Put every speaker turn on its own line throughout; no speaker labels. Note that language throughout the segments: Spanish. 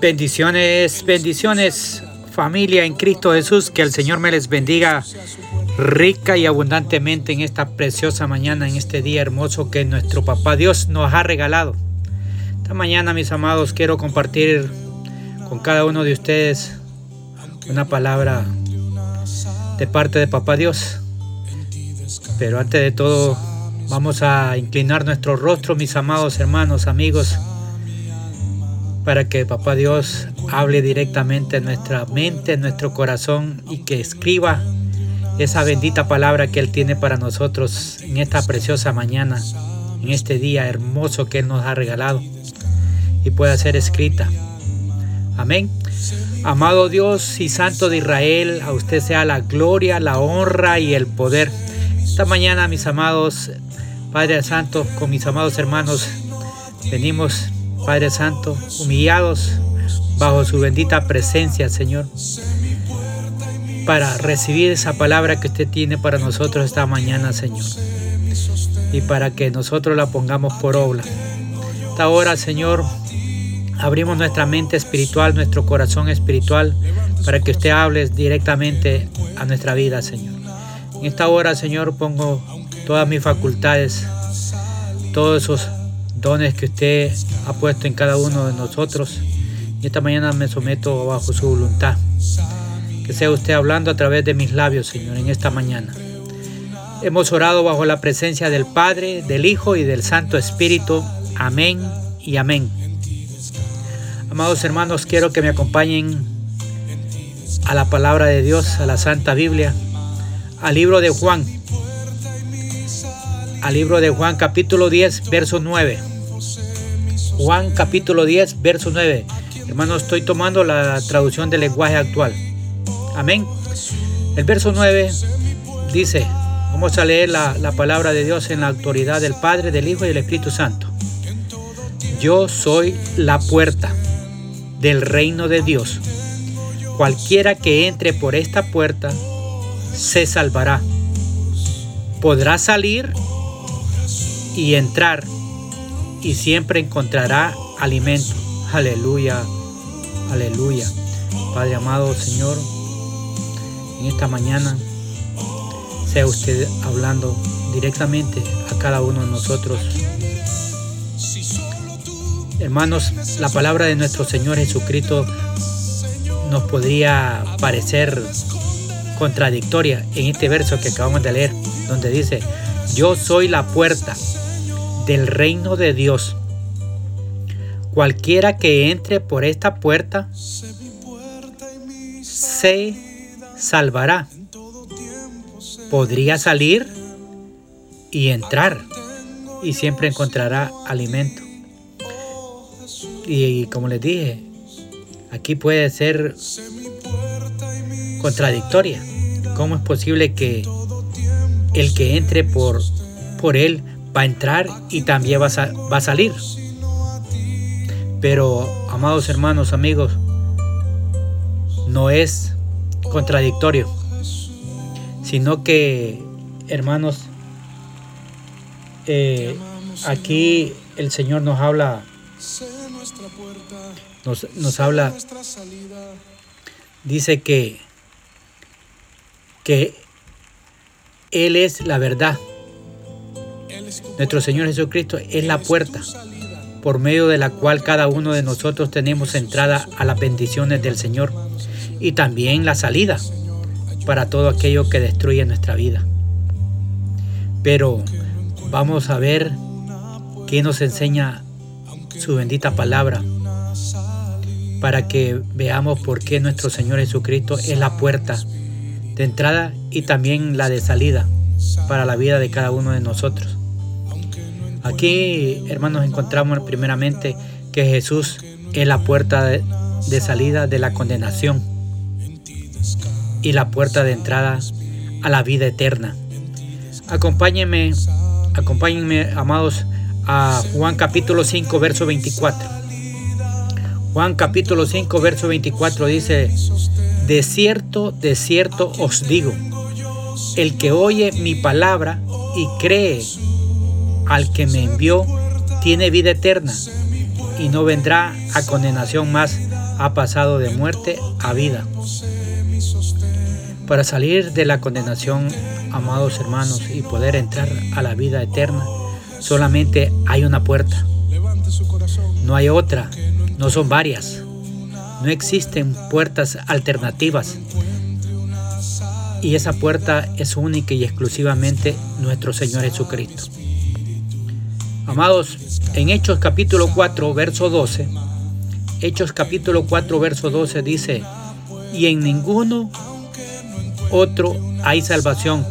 Bendiciones, bendiciones familia en Cristo Jesús, que el Señor me les bendiga rica y abundantemente en esta preciosa mañana, en este día hermoso que nuestro Papá Dios nos ha regalado. Esta mañana, mis amados, quiero compartir con cada uno de ustedes una palabra de parte de Papá Dios. Pero antes de todo, vamos a inclinar nuestro rostro, mis amados hermanos, amigos, para que Papá Dios hable directamente en nuestra mente, en nuestro corazón y que escriba esa bendita palabra que Él tiene para nosotros en esta preciosa mañana, en este día hermoso que Él nos ha regalado y pueda ser escrita. Amén. Amado Dios y Santo de Israel, a usted sea la gloria, la honra y el poder. Esta mañana, mis amados, Padre Santo, con mis amados hermanos, venimos Padre Santo, humillados bajo su bendita presencia, Señor, para recibir esa palabra que usted tiene para nosotros esta mañana, Señor, y para que nosotros la pongamos por obra. Esta hora, Señor, abrimos nuestra mente espiritual, nuestro corazón espiritual, para que usted hable directamente a nuestra vida, Señor. En esta hora, Señor, pongo todas mis facultades, todos esos que usted ha puesto en cada uno de nosotros. Y esta mañana me someto bajo su voluntad. Que sea usted hablando a través de mis labios, Señor, en esta mañana. Hemos orado bajo la presencia del Padre, del Hijo y del Santo Espíritu. Amén y amén. Amados hermanos, quiero que me acompañen a la palabra de Dios, a la Santa Biblia, al libro de Juan. Al libro de Juan capítulo 10, verso 9. Juan capítulo 10, verso 9. Hermanos, estoy tomando la traducción del lenguaje actual. Amén. El verso 9 dice, vamos a leer la, la palabra de Dios en la autoridad del Padre, del Hijo y del Espíritu Santo. Yo soy la puerta del reino de Dios. Cualquiera que entre por esta puerta se salvará. Podrá salir y entrar y siempre encontrará alimento. Aleluya, aleluya. Padre amado Señor, en esta mañana sea usted hablando directamente a cada uno de nosotros. Hermanos, la palabra de nuestro Señor Jesucristo nos podría parecer contradictoria en este verso que acabamos de leer, donde dice, yo soy la puerta del reino de Dios. Cualquiera que entre por esta puerta se salvará. Podría salir y entrar y siempre encontrará alimento. Y, como les dije, aquí puede ser contradictoria. ¿Cómo es posible que el que entre por, por él va a entrar y también va a, salir. Pero, amados hermanos, amigos, no es contradictorio, sino que, hermanos, eh, aquí el Señor nos habla, nos, nos habla, dice que, que Él es la verdad nuestro Señor Jesucristo es la puerta por medio de la cual cada uno de nosotros tenemos entrada a las bendiciones del Señor y también la salida para todo aquello que destruye nuestra vida. Pero vamos a ver qué nos enseña su bendita palabra para que veamos por qué nuestro Señor Jesucristo es la puerta de entrada y también la de salida para la vida de cada uno de nosotros. Aquí, hermanos, encontramos primeramente que Jesús es la puerta de, salida de la condenación y la puerta de entrada a la vida eterna. Acompáñenme, acompáñenme, amados, a Juan capítulo 5, verso 24. Juan capítulo 5, verso 24 dice, de cierto, de cierto os digo, el que oye mi palabra y cree al que me envió tiene vida eterna y no vendrá a condenación más, ha pasado de muerte a vida. Para salir de la condenación, amados hermanos, y poder entrar a la vida eterna, solamente hay una puerta. No hay otra, no son varias. No existen puertas alternativas. Y esa puerta es única y exclusivamente nuestro Señor Jesucristo. Amados, en Hechos capítulo 4, verso 12, Hechos capítulo 4, verso 12 dice, y en ninguno otro hay salvación,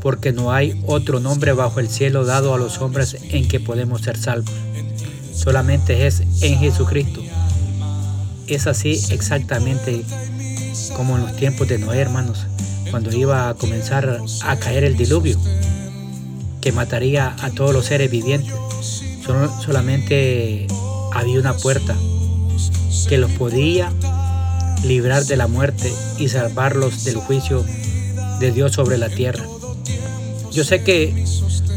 porque no hay otro nombre bajo el cielo dado a los hombres en que podemos ser salvos. Solamente es en Jesucristo. Es así exactamente como en los tiempos de Noé, hermanos, cuando iba a comenzar a caer el diluvio que mataría a todos los seres vivientes. solamente había una puerta que los podía librar de la muerte y salvarlos del juicio de Dios sobre la tierra. Yo sé que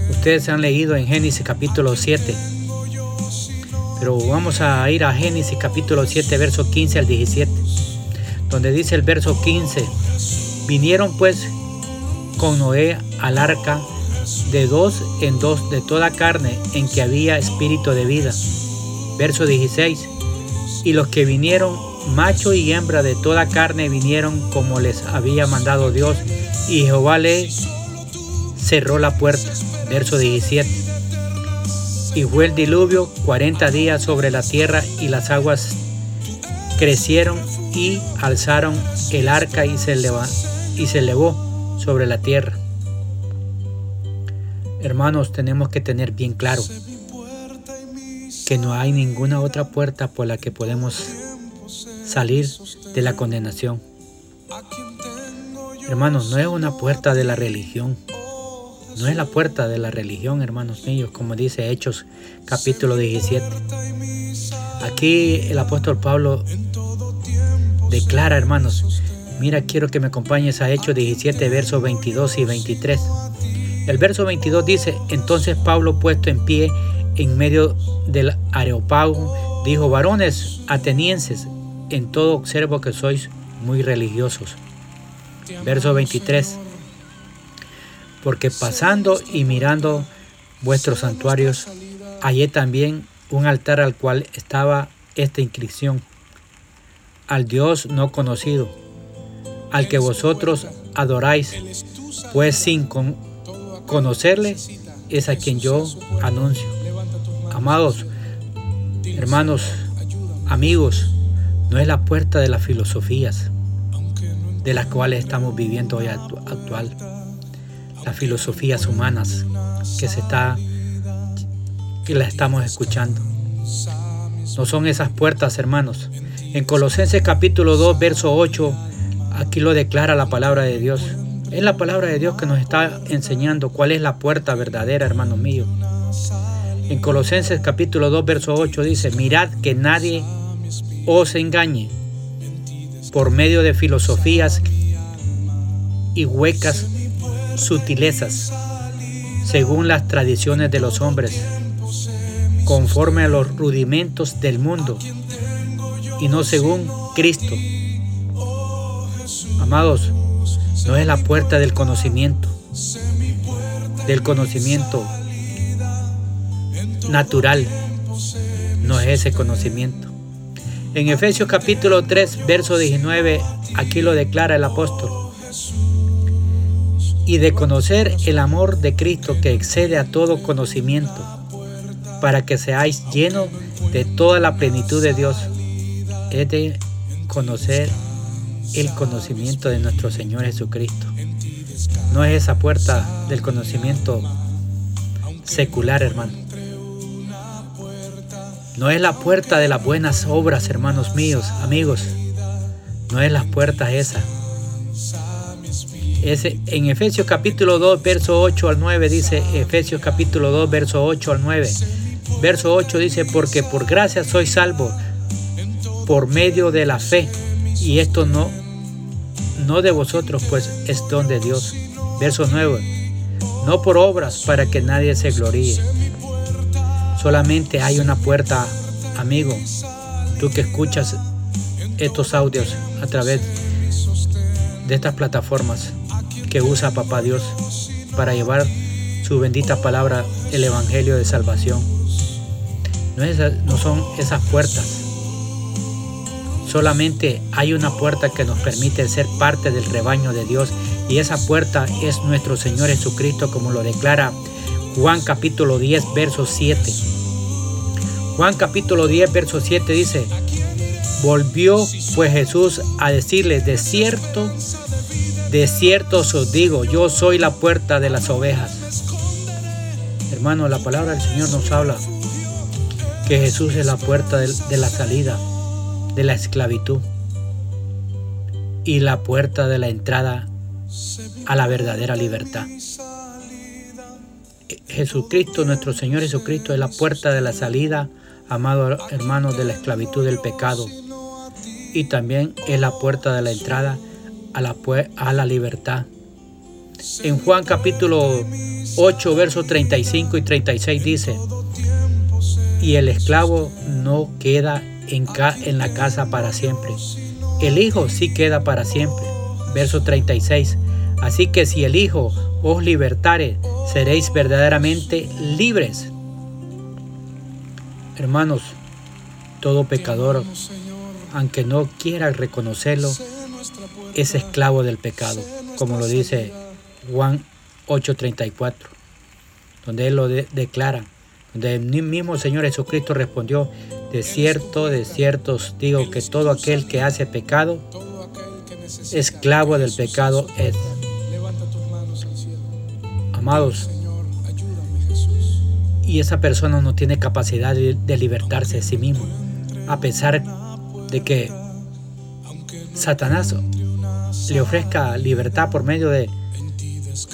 ustedes han leído en Génesis capítulo 7, pero vamos a ir a Génesis capítulo 7, verso 15 al 17, donde dice el verso 15, vinieron pues con Noé al arca de dos en dos de toda carne en que había espíritu de vida. Verso 16. Y los que vinieron, macho y hembra de toda carne, vinieron como les había mandado Dios, y Jehová le cerró la puerta. Verso 17. Y fue el diluvio 40 días sobre la tierra y las aguas crecieron y alzaron el arca y se, y se elevó sobre la tierra. Hermanos, tenemos que tener bien claro que no hay ninguna otra puerta por la que podemos salir de la condenación. Hermanos, no es una puerta de la religión. No es la puerta de la religión, hermanos míos, como dice Hechos capítulo 17. Aquí el apóstol Pablo declara, hermanos, mira, quiero que me acompañes a Hechos 17, versos 22 y 23. El verso 22 dice, entonces Pablo puesto en pie en medio del areopago, dijo, varones atenienses, en todo observo que sois muy religiosos. Verso 23, porque pasando y mirando vuestros santuarios, hallé también un altar al cual estaba esta inscripción, al Dios no conocido, al que vosotros adoráis, pues sin con Conocerle es a quien yo anuncio. Amados, hermanos, amigos, no es la puerta de las filosofías de las cuales estamos viviendo hoy actual. Las filosofías humanas que se está que las estamos escuchando. No son esas puertas, hermanos. En Colosenses capítulo 2, verso 8, aquí lo declara la palabra de Dios. Es la palabra de Dios que nos está enseñando cuál es la puerta verdadera, hermano mío. En Colosenses capítulo 2, verso 8 dice, mirad que nadie os engañe por medio de filosofías y huecas sutilezas, según las tradiciones de los hombres, conforme a los rudimentos del mundo, y no según Cristo. Amados, no es la puerta del conocimiento, del conocimiento natural, no es ese conocimiento. En Efesios capítulo 3, verso 19, aquí lo declara el apóstol. Y de conocer el amor de Cristo que excede a todo conocimiento, para que seáis llenos de toda la plenitud de Dios. Es de conocer el conocimiento de nuestro Señor Jesucristo. No es esa puerta del conocimiento secular, hermano. No es la puerta de las buenas obras, hermanos míos, amigos. No es la puerta esa. Ese, en Efesios capítulo 2, verso 8 al 9 dice, Efesios capítulo 2, verso 8 al 9. Verso 8 dice, porque por gracia soy salvo por medio de la fe. Y esto no no de vosotros, pues es don de Dios. Verso 9. No por obras para que nadie se gloríe. Solamente hay una puerta amigo, tú que escuchas estos audios a través de estas plataformas que usa Papá Dios para llevar su bendita palabra, el Evangelio de Salvación. No, no son esas puertas. Solamente hay una puerta que nos permite ser parte del rebaño de Dios y esa puerta es nuestro Señor Jesucristo como lo declara Juan capítulo 10 verso 7. Juan capítulo 10 verso 7 dice, volvió pues Jesús a decirles, de cierto, de cierto os digo, yo soy la puerta de las ovejas. Hermano, la palabra del Señor nos habla que Jesús es la puerta de, la salida de la esclavitud y la puerta de la entrada a la verdadera libertad. Jesucristo, nuestro Señor Jesucristo, es la puerta de la salida, amados hermanos, de la esclavitud del pecado. Y también es la puerta de la entrada a la, a la libertad. En Juan capítulo 8, versos 35 y 36 dice, y el esclavo no queda en, la casa para siempre. El Hijo sí queda para siempre. Verso 36. Así que si el Hijo os libertare, seréis verdaderamente libres. Hermanos, todo pecador, aunque no quiera reconocerlo, es esclavo del pecado, como lo dice Juan 8:34, donde él lo declara, donde el mismo Señor Jesucristo respondió, de cierto, de cierto os digo que todo aquel que hace pecado, esclavo del pecado es. Amados, y esa persona no tiene capacidad de, libertarse de sí mismo, a pesar de que Satanás le ofrezca libertad por medio de,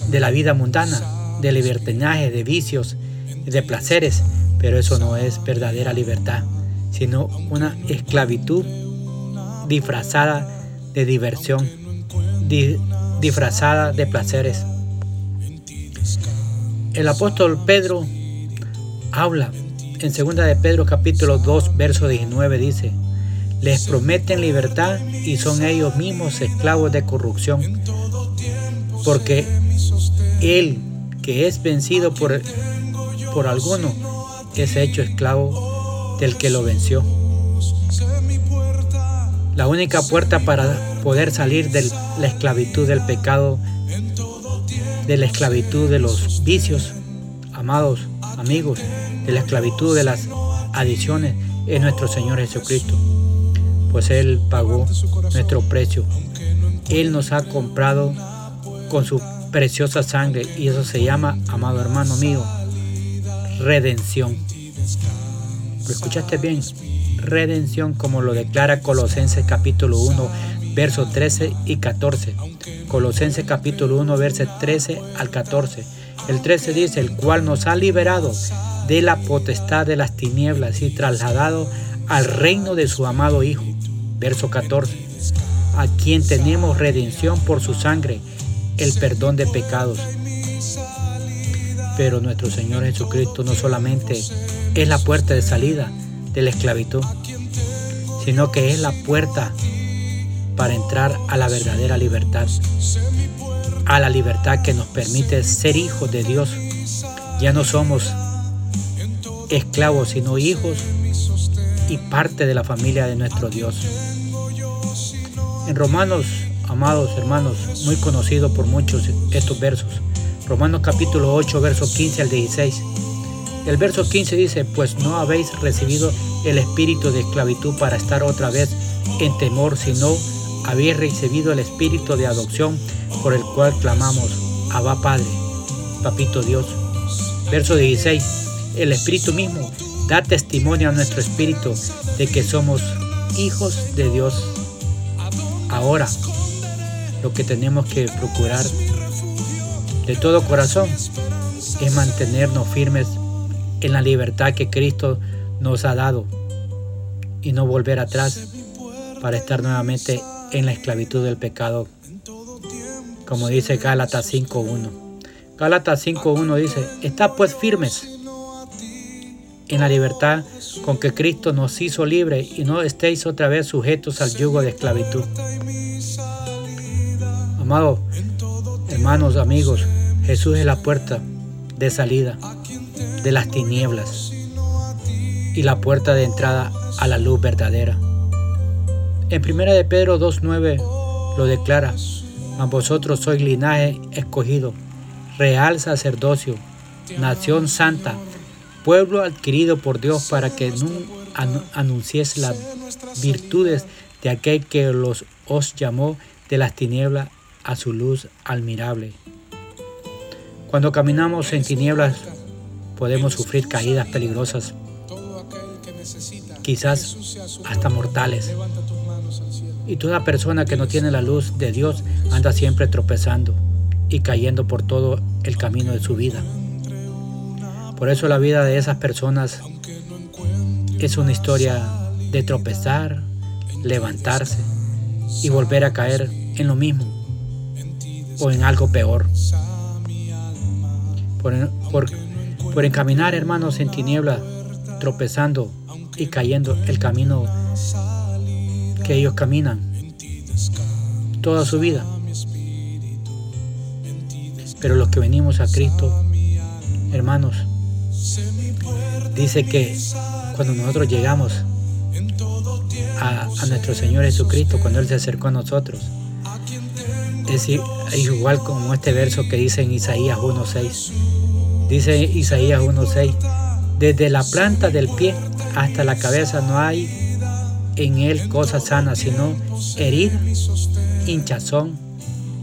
de la vida mundana, de libertinaje, de vicios, de placeres, pero eso no es verdadera libertad, sino una esclavitud disfrazada de diversión, disfrazada de placeres. El apóstol Pedro habla en 2 de Pedro capítulo 2 verso 19 dice, les prometen libertad y son ellos mismos esclavos de corrupción, porque el que es vencido por, por alguno es hecho esclavo del que lo venció. La única puerta para poder salir de la esclavitud del pecado, de la esclavitud de los vicios, amados amigos, de la esclavitud de las adiciones, es nuestro Señor Jesucristo pues Él pagó nuestro precio. Él nos ha comprado con su preciosa sangre y eso se llama, amado hermano mío, redención. ¿Lo escuchaste bien? Redención como lo declara Colosenses capítulo 1, versos 13 y 14. Colosenses capítulo 1, versos 13 al 14. El 13 dice, el cual nos ha liberado de la potestad de las tinieblas y trasladado al reino de su amado Hijo Verso 14. A quien tenemos redención por su sangre, el perdón de pecados. Pero nuestro Señor Jesucristo no solamente es la puerta de salida de la esclavitud, sino que es la puerta para entrar a la verdadera libertad, a la libertad que nos permite ser hijos de Dios. Ya no somos esclavos, sino hijos y parte de la familia de nuestro Dios. En Romanos, amados hermanos, muy conocido por muchos estos versos. Romanos capítulo 8, verso 15 al 16. El verso 15 dice, pues no habéis recibido el espíritu de esclavitud para estar otra vez en temor, sino habéis recibido el espíritu de adopción por el cual clamamos, Abba Padre, Papito Dios. Verso 16, el espíritu mismo da testimonio a nuestro espíritu de que somos hijos de Dios. Ahora, lo que tenemos que procurar de todo corazón es mantenernos firmes en la libertad que Cristo nos ha dado y no volver atrás para estar nuevamente en la esclavitud del pecado. Como dice Gálatas 5.1. Gálatas 5.1 dice, está pues firmes en la libertad con que Cristo nos hizo libre y no estéis otra vez sujetos al yugo de esclavitud. Amados hermanos, amigos, Jesús es la puerta de salida de las tinieblas y la puerta de entrada a la luz verdadera. En 1 de Pedro 2.9 lo declara, mas vosotros sois linaje escogido, real sacerdocio, nación santa, pueblo adquirido por Dios para que anunciese las virtudes de aquel que los os llamó de las tinieblas a su luz admirable. Cuando caminamos en tinieblas podemos sufrir caídas peligrosas, quizás hasta mortales. Y toda persona que no tiene la luz de Dios anda siempre tropezando y cayendo por todo el camino de su vida. Por eso la vida de esas personas es una historia de tropezar, levantarse y volver a caer en lo mismo o en algo peor. Por, encaminar, hermanos, en tinieblas, tropezando y cayendo el camino que ellos caminan toda su vida. Pero los que venimos a Cristo, hermanos, dice que cuando nosotros llegamos a, nuestro Señor Jesucristo, cuando Él se acercó a nosotros, es igual como este verso que dice en Isaías 1.6. Dice Isaías 1.6, desde la planta del pie hasta la cabeza no hay en él cosa sana, sino herida, hinchazón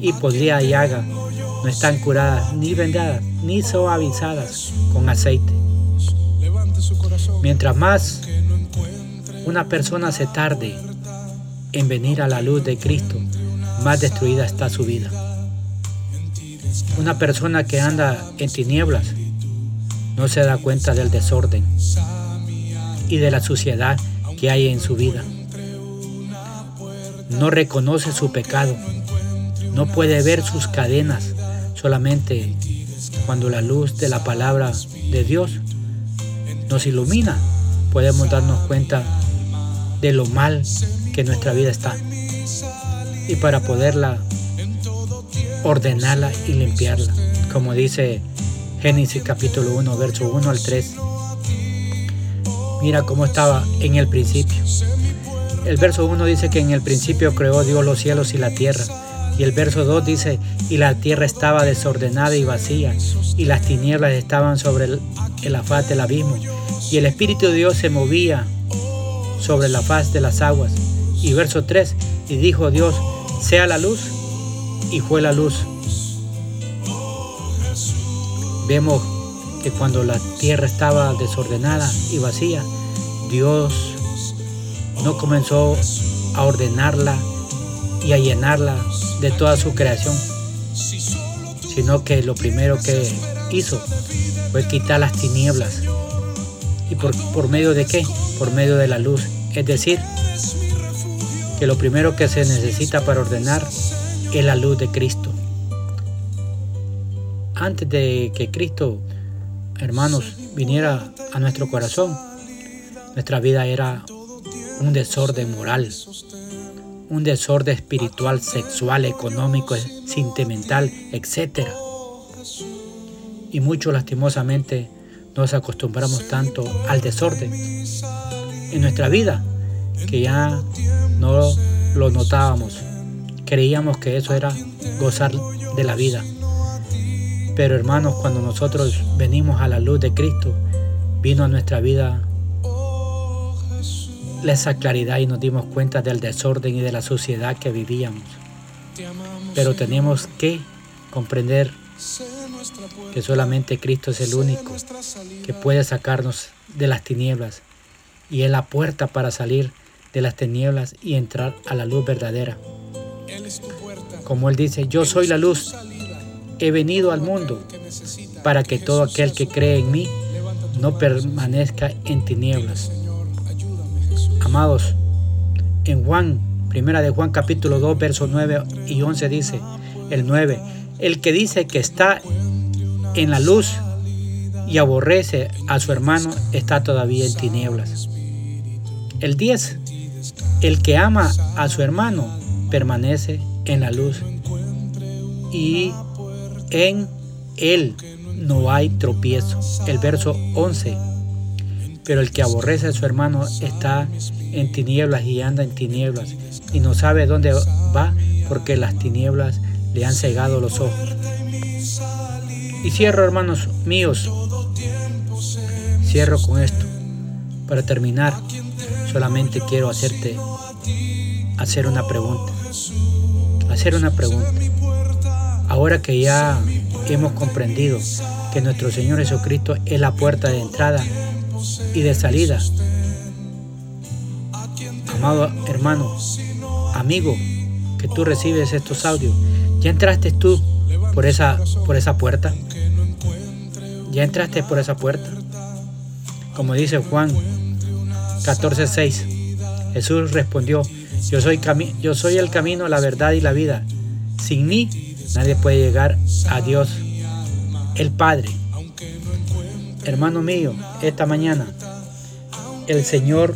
y podría llaga. No están curadas, ni vendadas, ni suavizadas con aceite. Mientras más una persona se tarde en venir a la luz de Cristo, más destruida está su vida. Una persona que anda en tinieblas no se da cuenta del desorden y de la suciedad que hay en su vida. No reconoce su pecado, no puede ver sus cadenas, solamente cuando la luz de la palabra de Dios nos ilumina, podemos darnos cuenta de lo mal que nuestra vida está. Y para poderla ordenarla y limpiarla, como dice Génesis capítulo 1, verso 1 al 3. Mira cómo estaba en el principio. El verso 1 dice que en el principio creó Dios los cielos y la tierra. Y el verso 2 dice, y la tierra estaba desordenada y vacía, y las tinieblas estaban sobre el, el faz del abismo, y el Espíritu de Dios se movía sobre la faz de las aguas. Y verso 3, y dijo Dios, sea la luz, y fue la luz. Vemos que cuando la tierra estaba desordenada y vacía, Dios no comenzó a ordenarla y a llenarla de toda su creación, sino que lo primero que hizo fue quitar las tinieblas. ¿Y por, por medio de qué? Por medio de la luz. Es decir, que lo primero que se necesita para ordenar es la luz de Cristo. Antes de que Cristo, hermanos, viniera a nuestro corazón, nuestra vida era un desorden moral, un desorden espiritual, sexual, económico, sentimental, etc. Y mucho lastimosamente nos acostumbramos tanto al desorden en nuestra vida que ya no lo notábamos. Creíamos que eso era gozar de la vida. Pero hermanos, cuando nosotros venimos a la luz de Cristo, vino a nuestra vida esa claridad y nos dimos cuenta del desorden y de la suciedad que vivíamos. Pero tenemos que comprender que solamente Cristo es el único que puede sacarnos de las tinieblas y es la puerta para salir de las tinieblas y entrar a la luz verdadera. Como Él dice, yo soy la luz, he venido al mundo para que todo aquel que cree en mí no permanezca en tinieblas. Amados, en Juan, primera de Juan capítulo 2, versos 9 y 11 dice, el 9, el que dice que está en la luz y aborrece a su hermano está todavía en tinieblas. El 10. El que ama a su hermano permanece en la luz y en él no hay tropiezo. El verso 11. Pero el que aborrece a su hermano está en tinieblas y anda en tinieblas y no sabe dónde va porque las tinieblas le han cegado los ojos. Y cierro, hermanos míos, cierro con esto. Para terminar, solamente quiero hacerte hacer una pregunta. Hacer una pregunta. Ahora que ya hemos comprendido que nuestro Señor Jesucristo es la puerta de entrada y de salida. Amado hermano, amigo, que tú recibes estos audios, ¿ya entraste tú por esa, por esa puerta? ¿Ya entraste por esa puerta? Como dice Juan 14:6, Jesús respondió, yo soy, yo soy el camino, la verdad y la vida. Sin mí nadie puede llegar a Dios el Padre. Hermano mío, esta mañana el Señor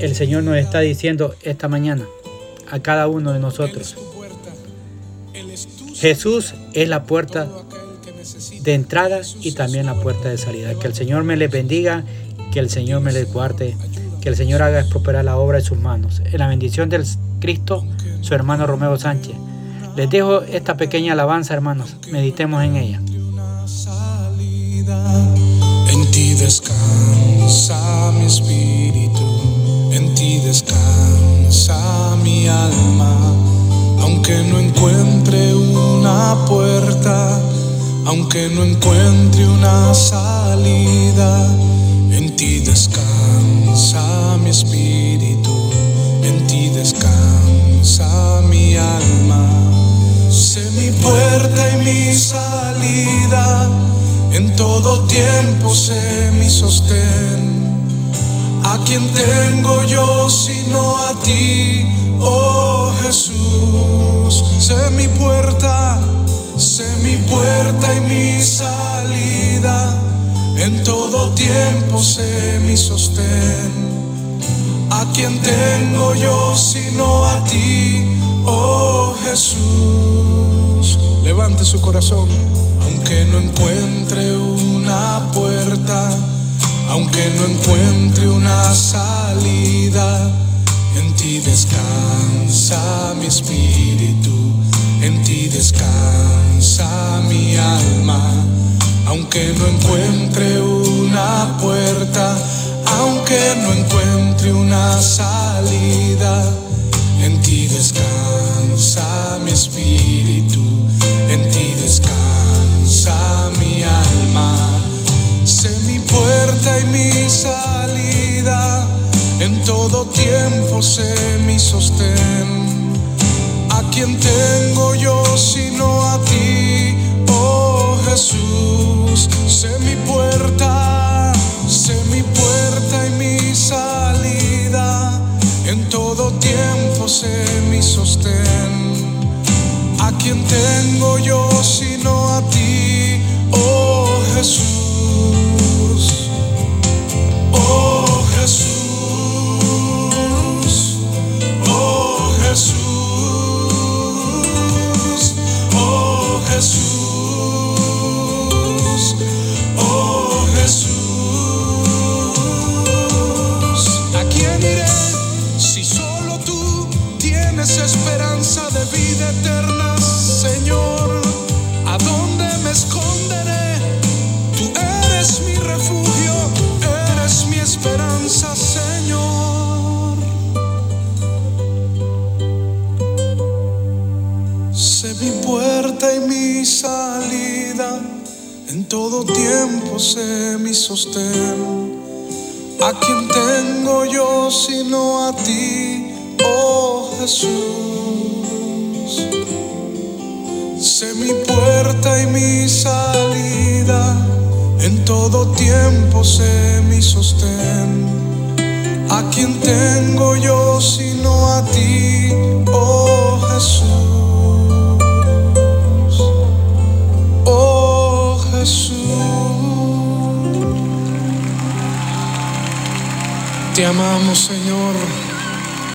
el Señor nos está diciendo esta mañana a cada uno de nosotros. Jesús es la puerta de entrada y también la puerta de salida. Que el Señor me les bendiga, que el Señor me les guarde, que el Señor haga prosperar la obra de sus manos. En la bendición del Cristo, su hermano Romeo Sánchez. Les dejo esta pequeña alabanza, hermanos. Meditemos en ella.
En ti descansa mi espíritu, en ti descansa mi alma, aunque no encuentre una puerta, aunque no encuentre una salida, en ti descansa mi espíritu, en ti descansa mi alma mi puerta y mi salida, en todo tiempo sé mi sostén. ¿A quien tengo yo sino a ti, oh Jesús? Sé mi puerta, sé mi puerta y mi salida, en todo tiempo sé mi sostén. ¿A quien tengo yo sino a ti, oh Jesús? levante su corazón. Aunque no encuentre una puerta, aunque no encuentre una salida, en ti descansa mi espíritu, en ti descansa mi alma. Aunque no encuentre una puerta, aunque no encuentre una salida, en ti descansa mi espíritu en ti descansa mi alma. Sé mi puerta y mi salida, en todo tiempo sé mi sostén. ¿A quien tengo yo sino a ti, oh Jesús? Sé mi puerta, sé mi sostén quién tengo yo sino a ti, oh Jesús? En todo tiempo sé mi sostén. ¿A quién tengo yo sino a ti, oh Jesús? Sé mi puerta y mi salida, en todo tiempo sé mi sostén. ¿A quien tengo yo sino a ti, oh Jesús? Te amamos, Señor.